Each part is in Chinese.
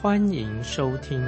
欢迎收听。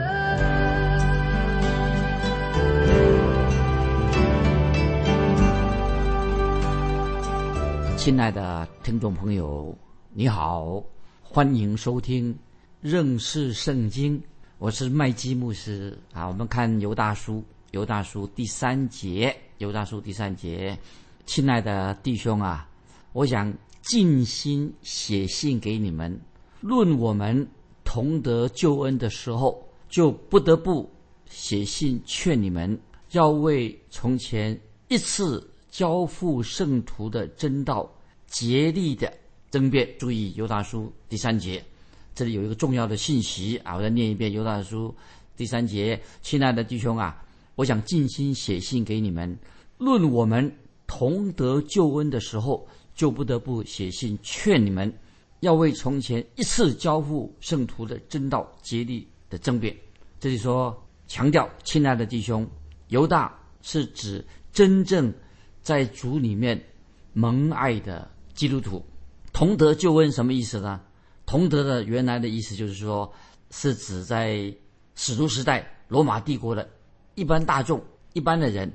亲爱的听众朋友，你好，欢迎收听认识圣经。我是麦基牧师啊。我们看犹大书，犹大书第三节，犹大书第三节。亲爱的弟兄啊，我想尽心写信给你们，论我们同得救恩的时候，就不得不写信劝你们，要为从前一次交付圣徒的真道竭力的争辩。注意犹大书第三节，这里有一个重要的信息啊！我再念一遍犹大书第三节。亲爱的弟兄啊，我想尽心写信给你们，论我们。同得救恩的时候，就不得不写信劝你们，要为从前一次交付圣徒的真道竭力的争辩。这里说强调，亲爱的弟兄，犹大是指真正在主里面蒙爱的基督徒。同得救恩什么意思呢？同得的原来的意思就是说，是指在使徒时代罗马帝国的一般大众、一般的人。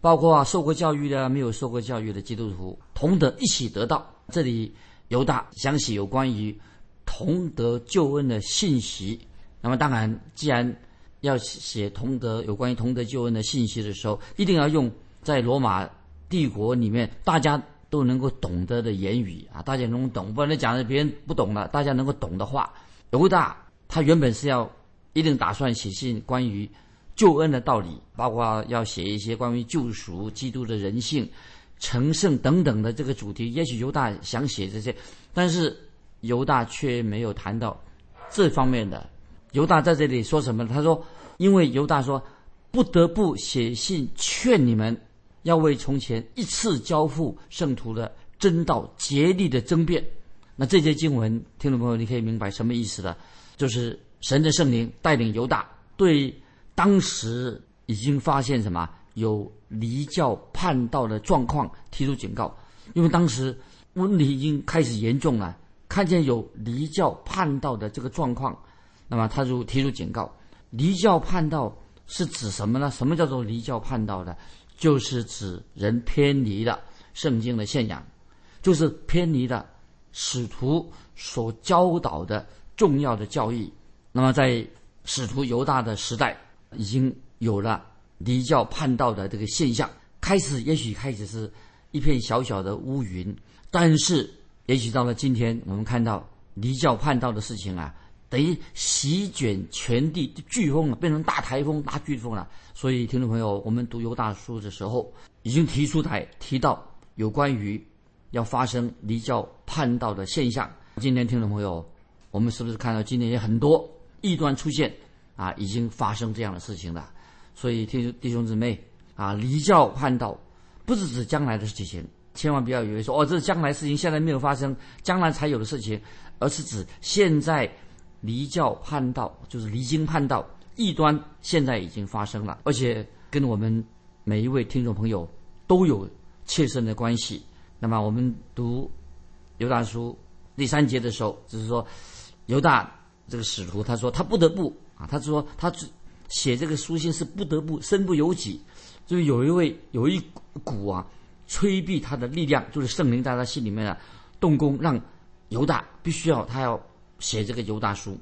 包括，受过教育的、没有受过教育的基督徒，同得一起得到。这里犹大想起有关于同德救恩的信息。那么，当然，既然要写同德有关于同德救恩的信息的时候，一定要用在罗马帝国里面大家都能够懂得的言语啊，大家能懂，不然讲的别人不懂了，大家能够懂的话。犹大他原本是要一定打算写信关于。救恩的道理，包括要写一些关于救赎、基督的人性、成圣等等的这个主题。也许犹大想写这些，但是犹大却没有谈到这方面的。犹大在这里说什么？他说：“因为犹大说，不得不写信劝你们，要为从前一次交付圣徒的真道竭力的争辩。”那这些经文，听众朋友，你可以明白什么意思的？就是神的圣灵带领犹大对。当时已经发现什么有离教叛道的状况，提出警告。因为当时问题已经开始严重了，看见有离教叛道的这个状况，那么他就提出警告。离教叛道是指什么呢？什么叫做离教叛道的？就是指人偏离了圣经的信仰，就是偏离了使徒所教导的重要的教义。那么在使徒犹大的时代。已经有了离教叛道的这个现象，开始也许开始是一片小小的乌云，但是也许到了今天，我们看到离教叛道的事情啊，等于席卷全地，飓风了，变成大台风、大飓风了。所以，听众朋友，我们读犹大书的时候，已经提出来提到有关于要发生离教叛道的现象。今天，听众朋友，我们是不是看到今天也很多异端出现？啊，已经发生这样的事情了，所以弟兄弟兄姊妹啊，离教叛道不是指将来的事情，千万不要以为说哦，这是将来事情，现在没有发生，将来才有的事情，而是指现在离教叛道，就是离经叛道，异端现在已经发生了，而且跟我们每一位听众朋友都有切身的关系。那么我们读犹大书第三节的时候，就是说犹大这个使徒他说他不得不。啊，他说他只写这个书信是不得不身不由己，就有一位有一股啊催逼他的力量，就是圣灵在他心里面啊动工，让犹大必须要他要写这个犹大书。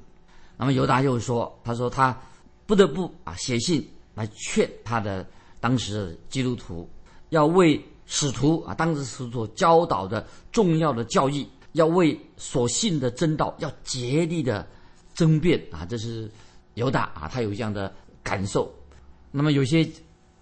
那么犹大又说，他说他不得不啊写信来劝他的当时的基督徒，要为使徒啊当时使徒所教导的重要的教义，要为所信的真道要竭力的争辩啊，这是。犹大啊，他有这样的感受。那么有些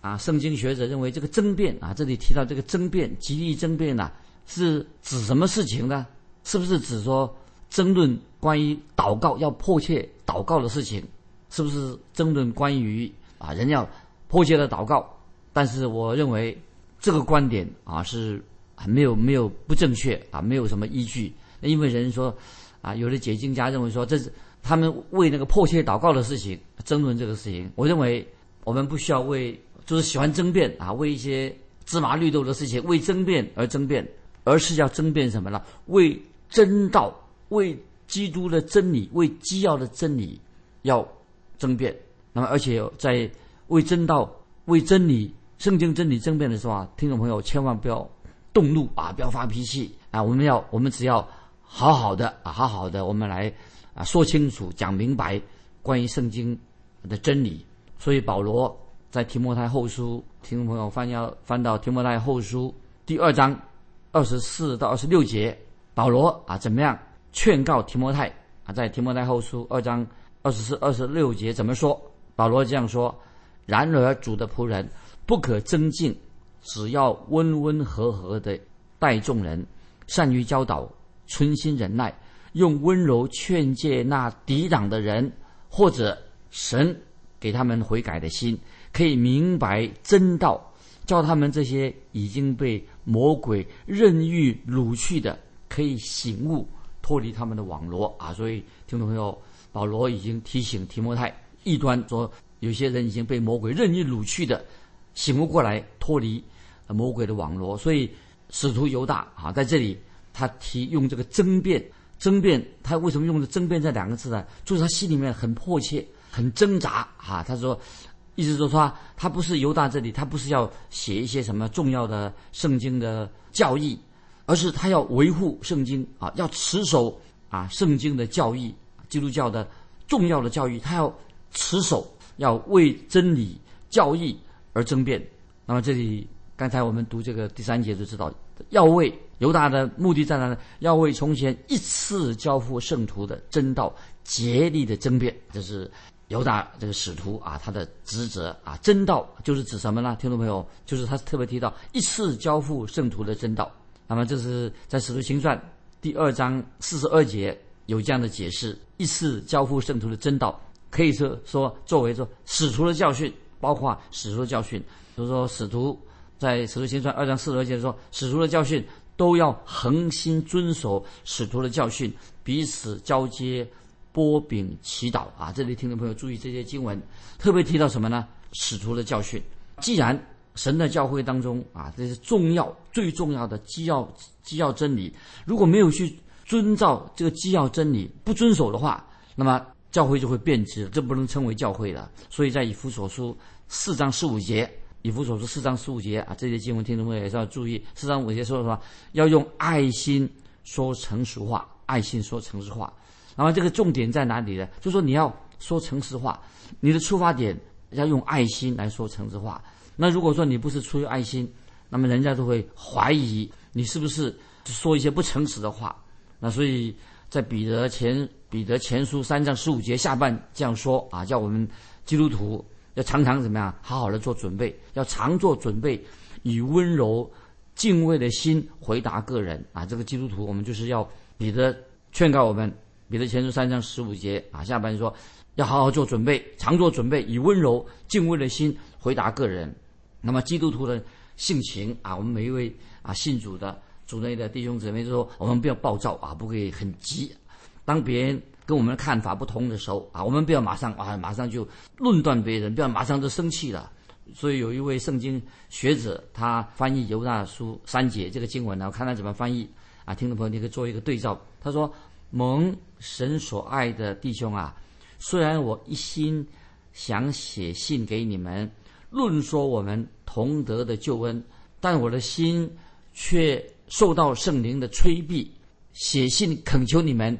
啊，圣经学者认为这个争辩啊，这里提到这个争辩，极力争辩呐，是指什么事情呢？是不是指说争论关于祷告要迫切祷告的事情？是不是争论关于啊人要迫切的祷告？但是我认为这个观点啊是还没有没有不正确啊，没有什么依据。因为人说啊，有的解经家认为说这是他们为那个迫切祷告的事情争论这个事情。我认为我们不需要为就是喜欢争辩啊，为一些芝麻绿豆的事情为争辩而争辩，而是要争辩什么呢？为真道，为基督的真理，为基要的真理要争辩。那么而且在为真道、为真理。圣经真理争辩的时候啊，听众朋友千万不要动怒啊，不要发脾气啊！我们要，我们只要好好的啊，好好的，我们来啊说清楚、讲明白关于圣经的真理。所以保罗在提摩太后书，听众朋友翻要翻到提摩太后书第二章二十四到二十六节，保罗啊怎么样劝告提摩太啊？在提摩太后书二章二十四、二十六节怎么说？保罗这样说：然而主的仆人。不可增进，只要温温和和的待众人，善于教导，存心忍耐，用温柔劝诫那抵挡的人，或者神给他们悔改的心，可以明白真道，叫他们这些已经被魔鬼任意掳去的，可以醒悟，脱离他们的网罗啊！所以听众朋友，保罗已经提醒提摩太，异端说有些人已经被魔鬼任意掳去的。醒悟过来，脱离魔鬼的网络，所以使徒犹大啊，在这里他提用这个争辩，争辩他为什么用的争辩这两个字呢？就是他心里面很迫切，很挣扎啊。他说，意思说他他不是犹大这里，他不是要写一些什么重要的圣经的教义，而是他要维护圣经啊，要持守啊圣经的教义，基督教的重要的教义，他要持守，要为真理教义。而争辩，那么这里刚才我们读这个第三节就知道，要为犹大的目的在哪呢？要为从前一次交付圣徒的真道竭力的争辩，这是犹大这个使徒啊他的职责啊。真道就是指什么呢？听众朋友，就是他特别提到一次交付圣徒的真道。那么这是在使徒行传第二章四十二节有这样的解释：一次交付圣徒的真道，可以说说作为说使徒的教训。包括使徒的教训，比如说使徒在使徒行传二章四十二节说，使徒的教训都要恒心遵守使徒的教训，彼此交接，波饼祈祷啊！这里听众朋友注意这些经文，特别提到什么呢？使徒的教训。既然神的教会当中啊，这是重要最重要的基要基要真理，如果没有去遵照这个基要真理，不遵守的话，那么。教会就会变质，这不能称为教会了。所以在以弗所书四章十五节，以弗所书四章十五节啊，这些经文听众朋友也是要注意。四章五节说什么？要用爱心说成熟话，爱心说诚实话。那么这个重点在哪里呢？就说你要说诚实话，你的出发点要用爱心来说诚实话。那如果说你不是出于爱心，那么人家都会怀疑你是不是说一些不诚实的话。那所以在彼得前。彼得前书三章十五节下半这样说啊，叫我们基督徒要常常怎么样，好好的做准备，要常做准备，以温柔敬畏的心回答个人啊。这个基督徒，我们就是要彼得劝告我们，彼得前书三章十五节啊下半说，要好好做准备，常做准备，以温柔敬畏的心回答个人。那么基督徒的性情啊，我们每一位啊信主的主内的弟兄姊妹就说，我们不要暴躁啊，不可以很急。当别人跟我们的看法不同的时候啊，我们不要马上啊，马上就论断别人，不要马上就生气了。所以有一位圣经学者，他翻译犹大书三节这个经文呢，我看他怎么翻译啊？听众朋友，你可以做一个对照。他说：“蒙神所爱的弟兄啊，虽然我一心想写信给你们，论说我们同德的救恩，但我的心却受到圣灵的催逼，写信恳求你们。”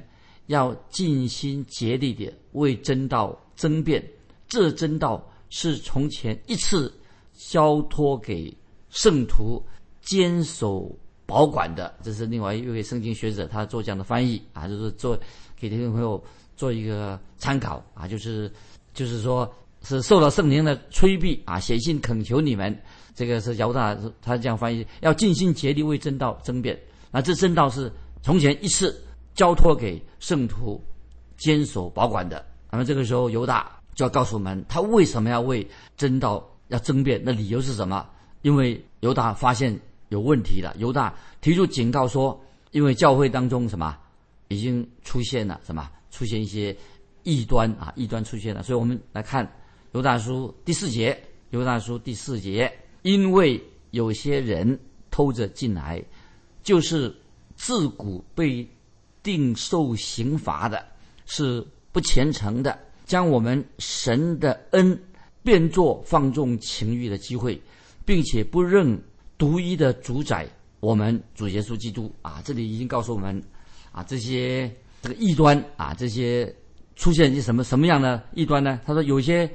要尽心竭力的为真道争辩，这真道是从前一次交托给圣徒坚守保管的。这是另外一位圣经学者他做这样的翻译啊，就是做给听众朋友做一个参考啊，就是就是说是受到圣灵的催逼啊，写信恳求你们，这个是姚大他这样翻译，要尽心竭力为真道争辩。那这真道是从前一次。交托给圣徒坚守保管的。那么这个时候，犹大就要告诉我们，他为什么要为真道要争辩？那理由是什么？因为犹大发现有问题了，犹大提出警告说，因为教会当中什么已经出现了什么，出现一些异端啊，异端出现了。所以我们来看犹大书第四节，犹大书第四节，因为有些人偷着进来，就是自古被定受刑罚的，是不虔诚的，将我们神的恩变作放纵情欲的机会。并且不认独一的主宰，我们主耶稣基督啊！这里已经告诉我们啊，这些这个异端啊，这些出现一些什么什么样的异端呢？他说，有些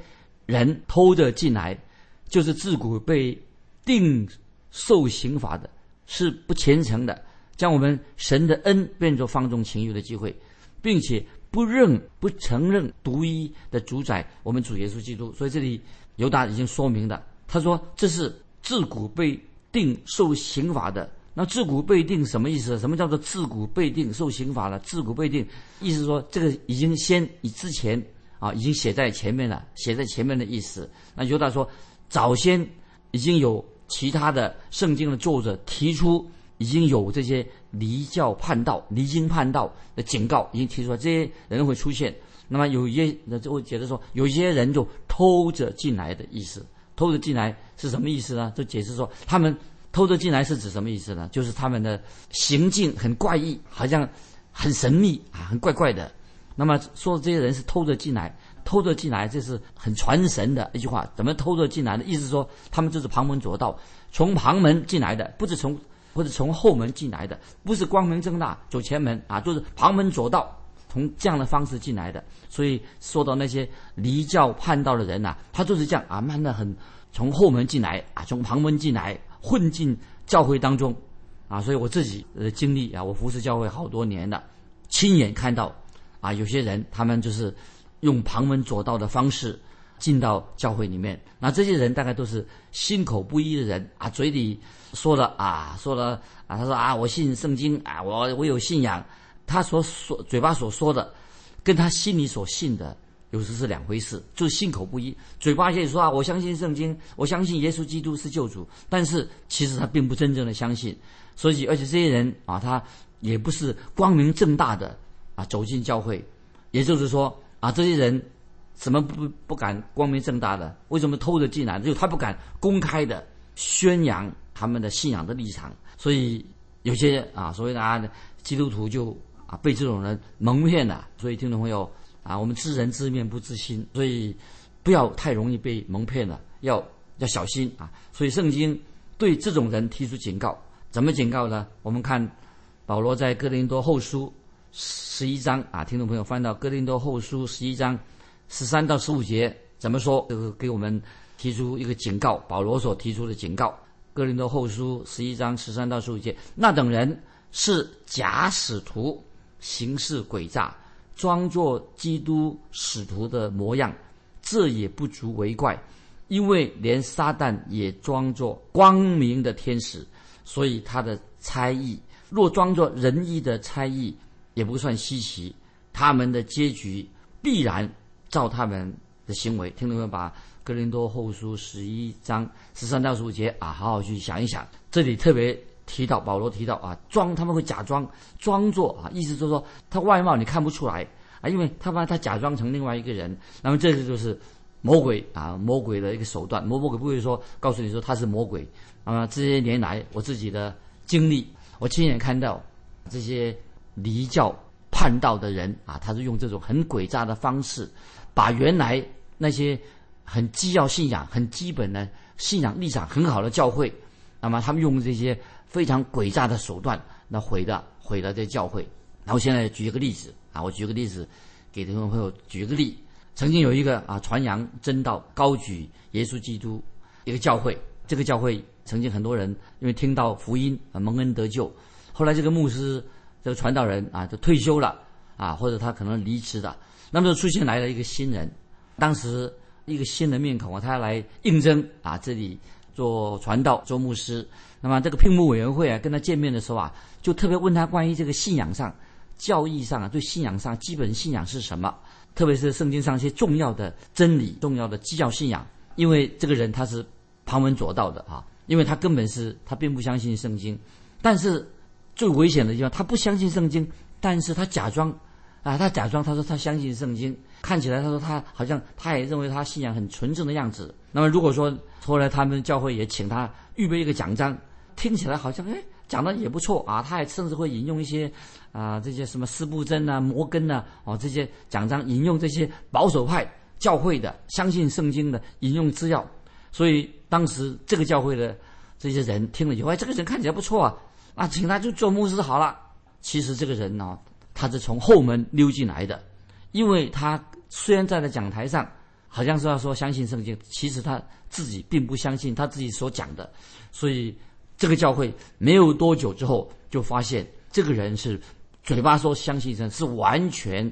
人偷着进来，就是自古被定受刑罚的，是不虔诚的，将我们神的恩变作放纵情欲的机会，并且不认不承认独一的主宰，我们主耶稣基督。所以这里犹大已经说明了。他说：“这是自古被定受刑罚的。那自古被定什么意思？什么叫做自古被定受刑罚了？自古被定，意思说这个已经先以之前啊，已经写在前面了，写在前面的意思。那犹大说，早先已经有其他的圣经的作者提出，已经有这些离教叛道、离经叛道的警告，已经提出了这些人会出现。那么有一些那就会觉得说，有一些人就偷着进来的意思。”偷着进来是什么意思呢？就解释说，他们偷着进来是指什么意思呢？就是他们的行径很怪异，好像很神秘啊，很怪怪的。那么说这些人是偷着进来，偷着进来，这是很传神的一句话。怎么偷着进来的？意思说，他们就是旁门左道，从旁门进来的，不是从或者从后门进来的，不是光明正大走前门啊，就是旁门左道，从这样的方式进来的。所以说到那些离教叛道的人呐，他就是这样啊，慢的很。从后门进来啊，从旁门进来，混进教会当中，啊，所以我自己的经历啊，我服侍教会好多年了，亲眼看到，啊，有些人他们就是用旁门左道的方式进到教会里面，那这些人大概都是心口不一的人啊，嘴里说了啊，说了啊，他说啊，我信圣经啊，我我有信仰，他所说嘴巴所说的，跟他心里所信的。有时是两回事，就是信口不一，嘴巴也说啊，我相信圣经，我相信耶稣基督是救主，但是其实他并不真正的相信，所以而且这些人啊，他也不是光明正大的啊走进教会，也就是说啊，这些人怎么不不敢光明正大的？为什么偷着进来？就他不敢公开的宣扬他们的信仰的立场，所以有些啊所谓的啊基督徒就啊被这种人蒙骗了，所以听众朋友。啊，我们知人知面不知心，所以不要太容易被蒙骗了，要要小心啊！所以圣经对这种人提出警告，怎么警告呢？我们看保罗在哥林多后书十一章啊，听众朋友翻到哥林多后书十一章十三到十五节怎么说？就是给我们提出一个警告，保罗所提出的警告。哥林多后书十一章十三到十五节，那等人是假使徒，行事诡诈。装作基督使徒的模样，这也不足为怪，因为连撒旦也装作光明的天使，所以他的猜疑若装作仁义的猜疑，也不算稀奇。他们的结局必然照他们的行为。听众们把《哥林多后书》十一章十三到十五节啊，好好去想一想。这里特别。提到保罗提到啊，装他们会假装装作啊，意思就是说他外貌你看不出来啊，因为他把他假装成另外一个人，那么这个就是魔鬼啊，魔鬼的一个手段。魔魔鬼不会说告诉你说他是魔鬼。那么这些年来我自己的经历，我亲眼看到这些离教叛道的人啊，他是用这种很诡诈的方式，把原来那些很基要信仰、很基本的信仰立场很好的教会，那么他们用这些。非常诡诈的手段，那毁的毁了这教会。然后现在举一个例子啊，我举个例子给听众朋友举个例。曾经有一个啊传扬真道、高举耶稣基督一个教会，这个教会曾经很多人因为听到福音啊蒙恩得救。后来这个牧师、这个传道人啊就退休了啊，或者他可能离职了，那么就出现来了一个新人。当时一个新的面孔啊，他来应征啊这里做传道、做牧师。那么这个聘牧委员会啊，跟他见面的时候啊，就特别问他关于这个信仰上教义上啊，对信仰上基本信仰是什么，特别是圣经上一些重要的真理、重要的基教信仰。因为这个人他是旁门左道的啊，因为他根本是他并不相信圣经，但是最危险的地方，他不相信圣经，但是他假装啊，他假装他说他相信圣经，看起来他说他好像他也认为他信仰很纯正的样子。那么如果说后来他们教会也请他预备一个奖章，听起来好像哎讲的也不错啊，他还甚至会引用一些啊这些什么斯布真啊、摩根呐哦这些奖章，引用这些保守派教会的相信圣经的引用资料，所以当时这个教会的这些人听了以后，哎这个人看起来不错啊，啊请他就做牧师好了。其实这个人呢，他是从后门溜进来的，因为他虽然站在讲台上。好像是要说相信圣经，其实他自己并不相信他自己所讲的，所以这个教会没有多久之后就发现这个人是嘴巴说相信神，是完全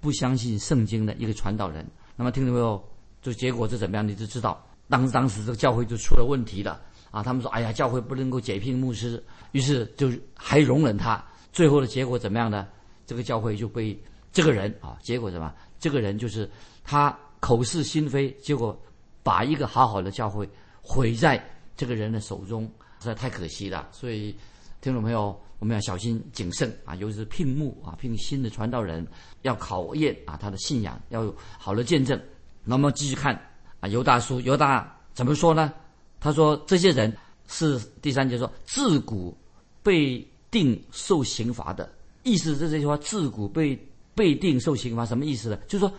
不相信圣经的一个传道人。那么听到没有？就结果是怎么样？你就知道，当当时这个教会就出了问题了啊！他们说：“哎呀，教会不能够解聘牧师。”于是就还容忍他。最后的结果怎么样呢？这个教会就被这个人啊，结果什么？这个人就是他。口是心非，结果把一个好好的教会毁在这个人的手中，实在太可惜了。所以，听众朋友，我们要小心谨慎啊！尤其是聘牧啊，聘新的传道人，要考验啊他的信仰，要有好的见证。那么继续看啊，犹大书，犹大怎么说呢？他说这些人是第三节说自古被定受刑罚的，意思是这句话自古被被定受刑罚什么意思呢？就是说。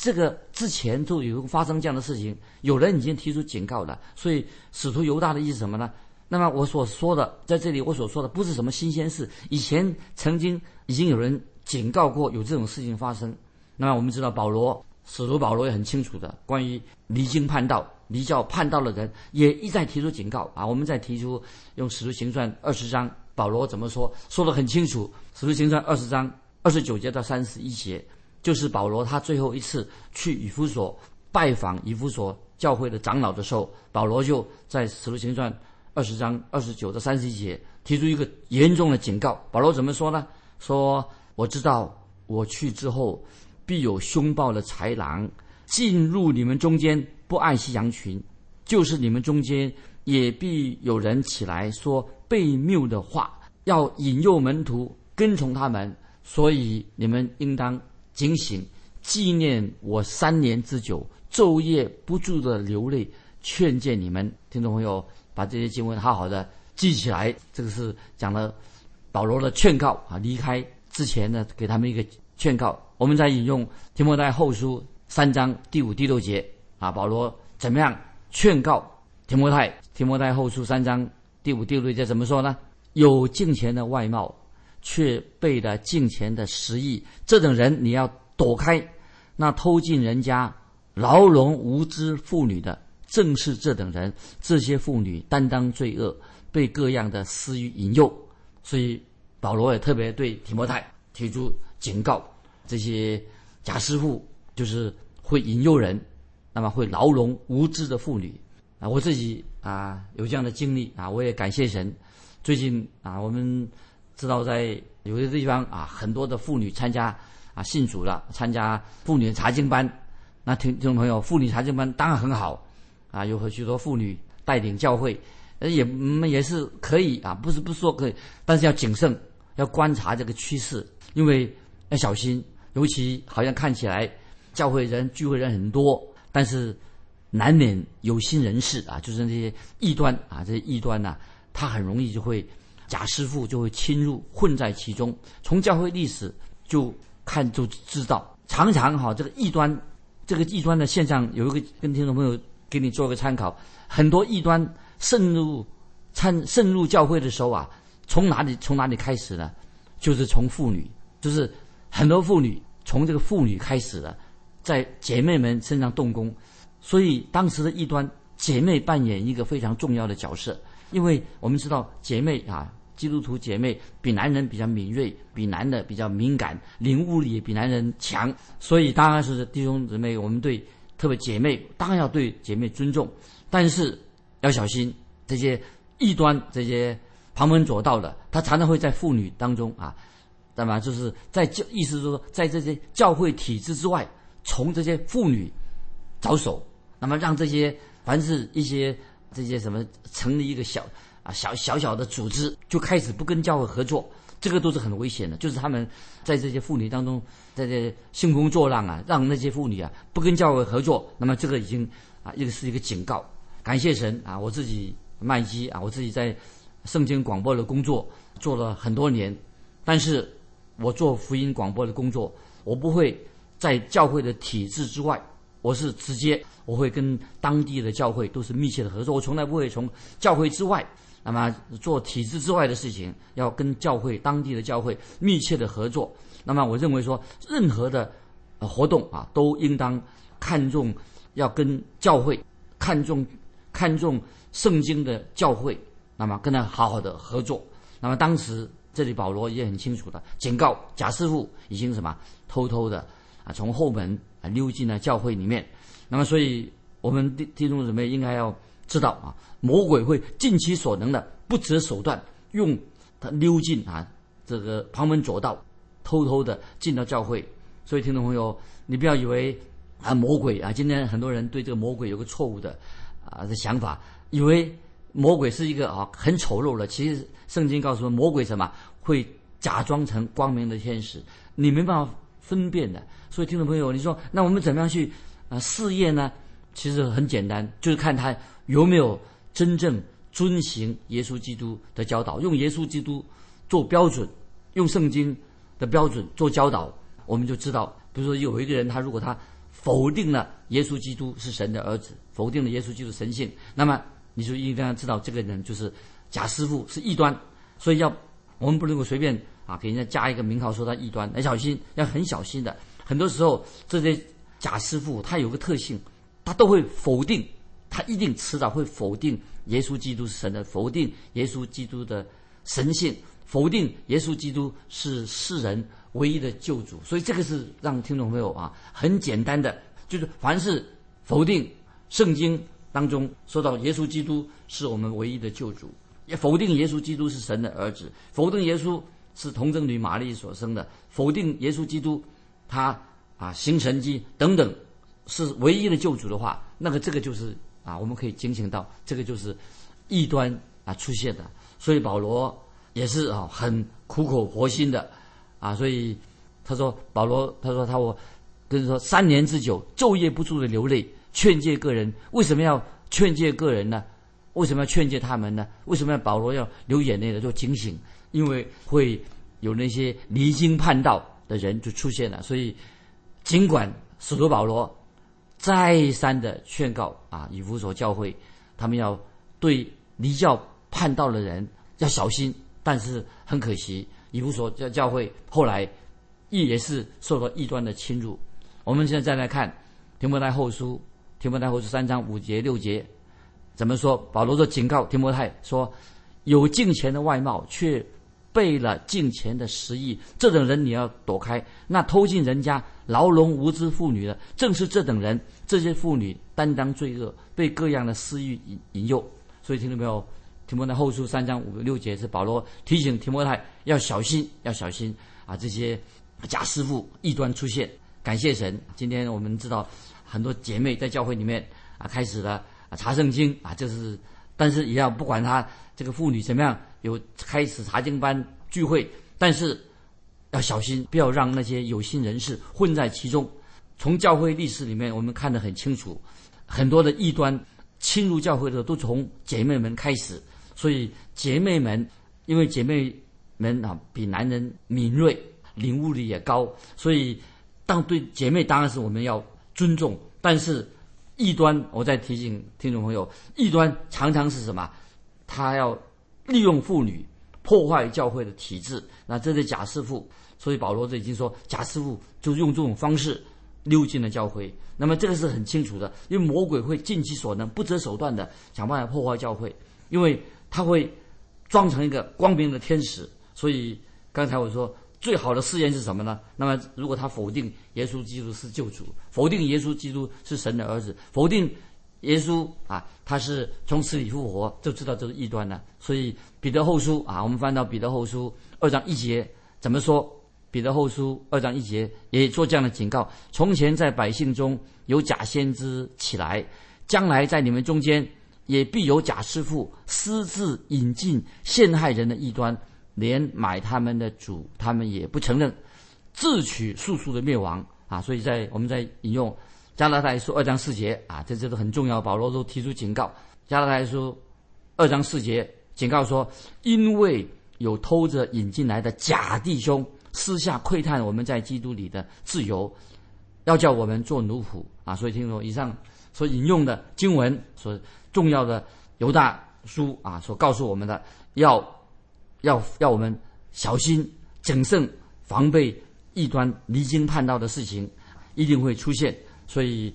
这个之前就有发生这样的事情，有人已经提出警告了。所以使徒犹大的意思什么呢？那么我所说的在这里，我所说的不是什么新鲜事，以前曾经已经有人警告过有这种事情发生。那么我们知道保罗，使徒保罗也很清楚的，关于离经叛道、离教叛道的人，也一再提出警告啊。我们再提出用使徒行传二十章，保罗怎么说？说得很清楚，使徒行传二十章二十九节到三十一节。就是保罗他最后一次去以弗所拜访以弗所教会的长老的时候，保罗就在使徒行传二十章二十九到三十一节提出一个严重的警告。保罗怎么说呢？说我知道我去之后，必有凶暴的豺狼进入你们中间，不爱惜羊群；就是你们中间也必有人起来说悖谬的话，要引诱门徒跟从他们。所以你们应当。警醒，纪念我三年之久，昼夜不住的流泪，劝诫你们听众朋友，把这些经文好好的记起来。这个是讲了保罗的劝告啊，离开之前呢，给他们一个劝告。我们再引用提摩太后书三章第五、第六节啊，保罗怎么样劝告提摩太？提摩太后书三章第五、第六节怎么说呢？有敬虔的外貌。却背了敬钱的实意，这种人你要躲开。那偷进人家、牢笼无知妇女的，正是这等人。这些妇女担当罪恶，被各样的私欲引诱。所以保罗也特别对提摩太提出警告：这些假师傅就是会引诱人，那么会牢笼无知的妇女。啊，我自己啊有这样的经历啊，我也感谢神。最近啊，我们。知道在有些地方啊，很多的妇女参加啊信主了，参加妇女查经班。那听众朋友，妇女查经班当然很好啊，有许多妇女带领教会，呃也也是可以啊，不是不说可以，但是要谨慎，要观察这个趋势，因为要小心。尤其好像看起来教会人聚会人很多，但是难免有心人士啊，就是那些异端啊，这些异端呐，他很容易就会。假师傅就会侵入混在其中，从教会历史就看就知道，常常哈这个异端，这个异端的现象有一个跟听众朋友给你做个参考，很多异端渗入参渗入教会的时候啊，从哪里从哪里开始呢？就是从妇女，就是很多妇女从这个妇女开始的，在姐妹们身上动工，所以当时的异端姐妹扮演一个非常重要的角色，因为我们知道姐妹啊。基督徒姐妹比男人比较敏锐，比男的比较敏感，领悟力也比男人强，所以当然是弟兄姊妹，我们对特别姐妹当然要对姐妹尊重，但是要小心这些异端、这些旁门左道的，他常常会在妇女当中啊，那么就是在教，意思就是说，在这些教会体制之外，从这些妇女着手，那么让这些凡是一些这些什么成立一个小啊小小小的组织，就开始不跟教会合作，这个都是很危险的。就是他们在这些妇女当中，在这兴风作浪啊，让那些妇女啊不跟教会合作，那么这个已经啊一个是一个警告。感谢神啊，我自己麦基啊，我自己在圣经广播的工作做了很多年，但是。我做福音广播的工作，我不会在教会的体制之外，我是直接我会跟当地的教会都是密切的合作，我从来不会从教会之外，那么做体制之外的事情，要跟教会当地的教会密切的合作。那么我认为说，任何的活动啊，都应当看重要跟教会看重看重圣经的教会，那么跟他好好的合作。那么当时。这里保罗也很清楚的警告贾师傅已经什么偷偷的啊从后门溜进了教会里面，那么所以我们弟弟兄姊妹应该要知道啊，魔鬼会尽其所能的不择手段，用他溜进啊这个旁门左道，偷偷的进到教会。所以听众朋友，你不要以为啊魔鬼啊，今天很多人对这个魔鬼有个错误的啊的想法，以为魔鬼是一个啊很丑陋的，其实圣经告诉我们，魔鬼什么？会假装成光明的天使，你没办法分辨的。所以听众朋友，你说那我们怎么样去啊试验呢？其实很简单，就是看他有没有真正遵行耶稣基督的教导，用耶稣基督做标准，用圣经的标准做教导，我们就知道。比如说有一个人，他如果他否定了耶稣基督是神的儿子，否定了耶稣基督神性，那么你就应该知道这个人就是假师傅，是异端。所以要。我们不能够随便啊给人家加一个名号说他异端，要小心，要很小心的。很多时候这些假师傅他有个特性，他都会否定，他一定迟早会否定耶稣基督是神的，否定耶稣基督的神性，否定耶稣基督是世人唯一的救主。所以这个是让听众朋友啊很简单的，就是凡是否定圣经当中说到耶稣基督是我们唯一的救主。也否定耶稣基督是神的儿子，否定耶稣是童贞女玛丽所生的，否定耶稣基督他啊行神迹等等是唯一的救主的话，那个这个就是啊我们可以警醒到这个就是异端啊出现的。所以保罗也是啊很苦口婆心的啊，所以他说保罗他说他我跟你说三年之久昼夜不住的流泪劝诫个人，为什么要劝诫个人呢？为什么要劝诫他们呢？为什么要保罗要流眼泪的做警醒？因为会有那些离经叛道的人就出现了。所以，尽管使徒保罗再三的劝告啊，以弗所教会，他们要对离教叛道的人要小心，但是很可惜，以弗所教教会后来亦也是受到异端的侵入。我们现在再来看提摩太后书，提摩太后书三章五节六节。怎么说？保罗说警告提摩太说：“有敬虔的外貌，却背了敬钱的实意，这等人你要躲开。那偷进人家牢笼无知妇女的，正是这等人。这些妇女担当罪恶，被各样的私欲引引诱。所以听到没有？提摩太后书三章五六节是保罗提醒提摩太要小心，要小心啊！这些假师傅异端出现。感谢神，今天我们知道很多姐妹在教会里面啊，开始了。”啊，查圣经啊，这是，但是也要不管他这个妇女怎么样，有开始查经班聚会，但是要小心，不要让那些有心人士混在其中。从教会历史里面，我们看得很清楚，很多的异端侵入教会的都从姐妹们开始。所以姐妹们，因为姐妹们啊比男人敏锐，领悟力也高，所以当对姐妹当然是我们要尊重，但是。异端，我再提醒听众朋友，异端常常是什么？他要利用妇女破坏教会的体制，那这是假师傅。所以保罗这已经说，假师傅就用这种方式溜进了教会。那么这个是很清楚的，因为魔鬼会尽其所能、不择手段的想办法破坏教会，因为他会装成一个光明的天使。所以刚才我说。最好的试验是什么呢？那么，如果他否定耶稣基督是救主，否定耶稣基督是神的儿子，否定耶稣啊，他是从死里复活，就知道这是异端了。所以彼得后书啊，我们翻到彼得后书二章一节，怎么说？彼得后书二章一节也做这样的警告：从前在百姓中有假先知起来，将来在你们中间也必有假师傅私自引进陷害人的异端，连买他们的主他们也不承认，自取速速的灭亡啊！所以在我们在引用加拉太书二章四节啊，这这都很重要。保罗都提出警告，加拉太书二章四节警告说，因为有偷着引进来的假弟兄。私下窥探我们在基督里的自由，要叫我们做奴仆啊！所以听说以上所引用的经文所重要的犹大书啊，所告诉我们的，要要要我们小心谨慎，防备异端离经叛道的事情一定会出现。所以，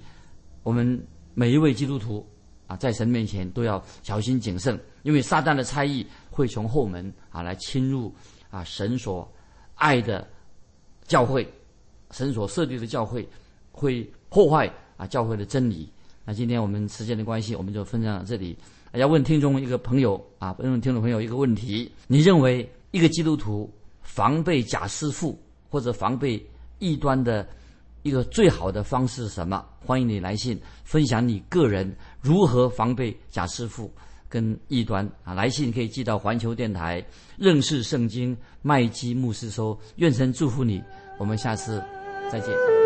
我们每一位基督徒啊，在神面前都要小心谨慎，因为撒旦的差异会从后门啊来侵入啊神所。爱的教会，神所设立的教会，会破坏啊教会的真理。那今天我们时间的关系，我们就分享到这里。要问听众一个朋友啊，问听众朋友一个问题：你认为一个基督徒防备假师傅或者防备异端的一个最好的方式是什么？欢迎你来信分享你个人如何防备假师傅。跟异端啊，来信可以寄到环球电台认识圣经麦基牧师收，愿神祝福你，我们下次再见。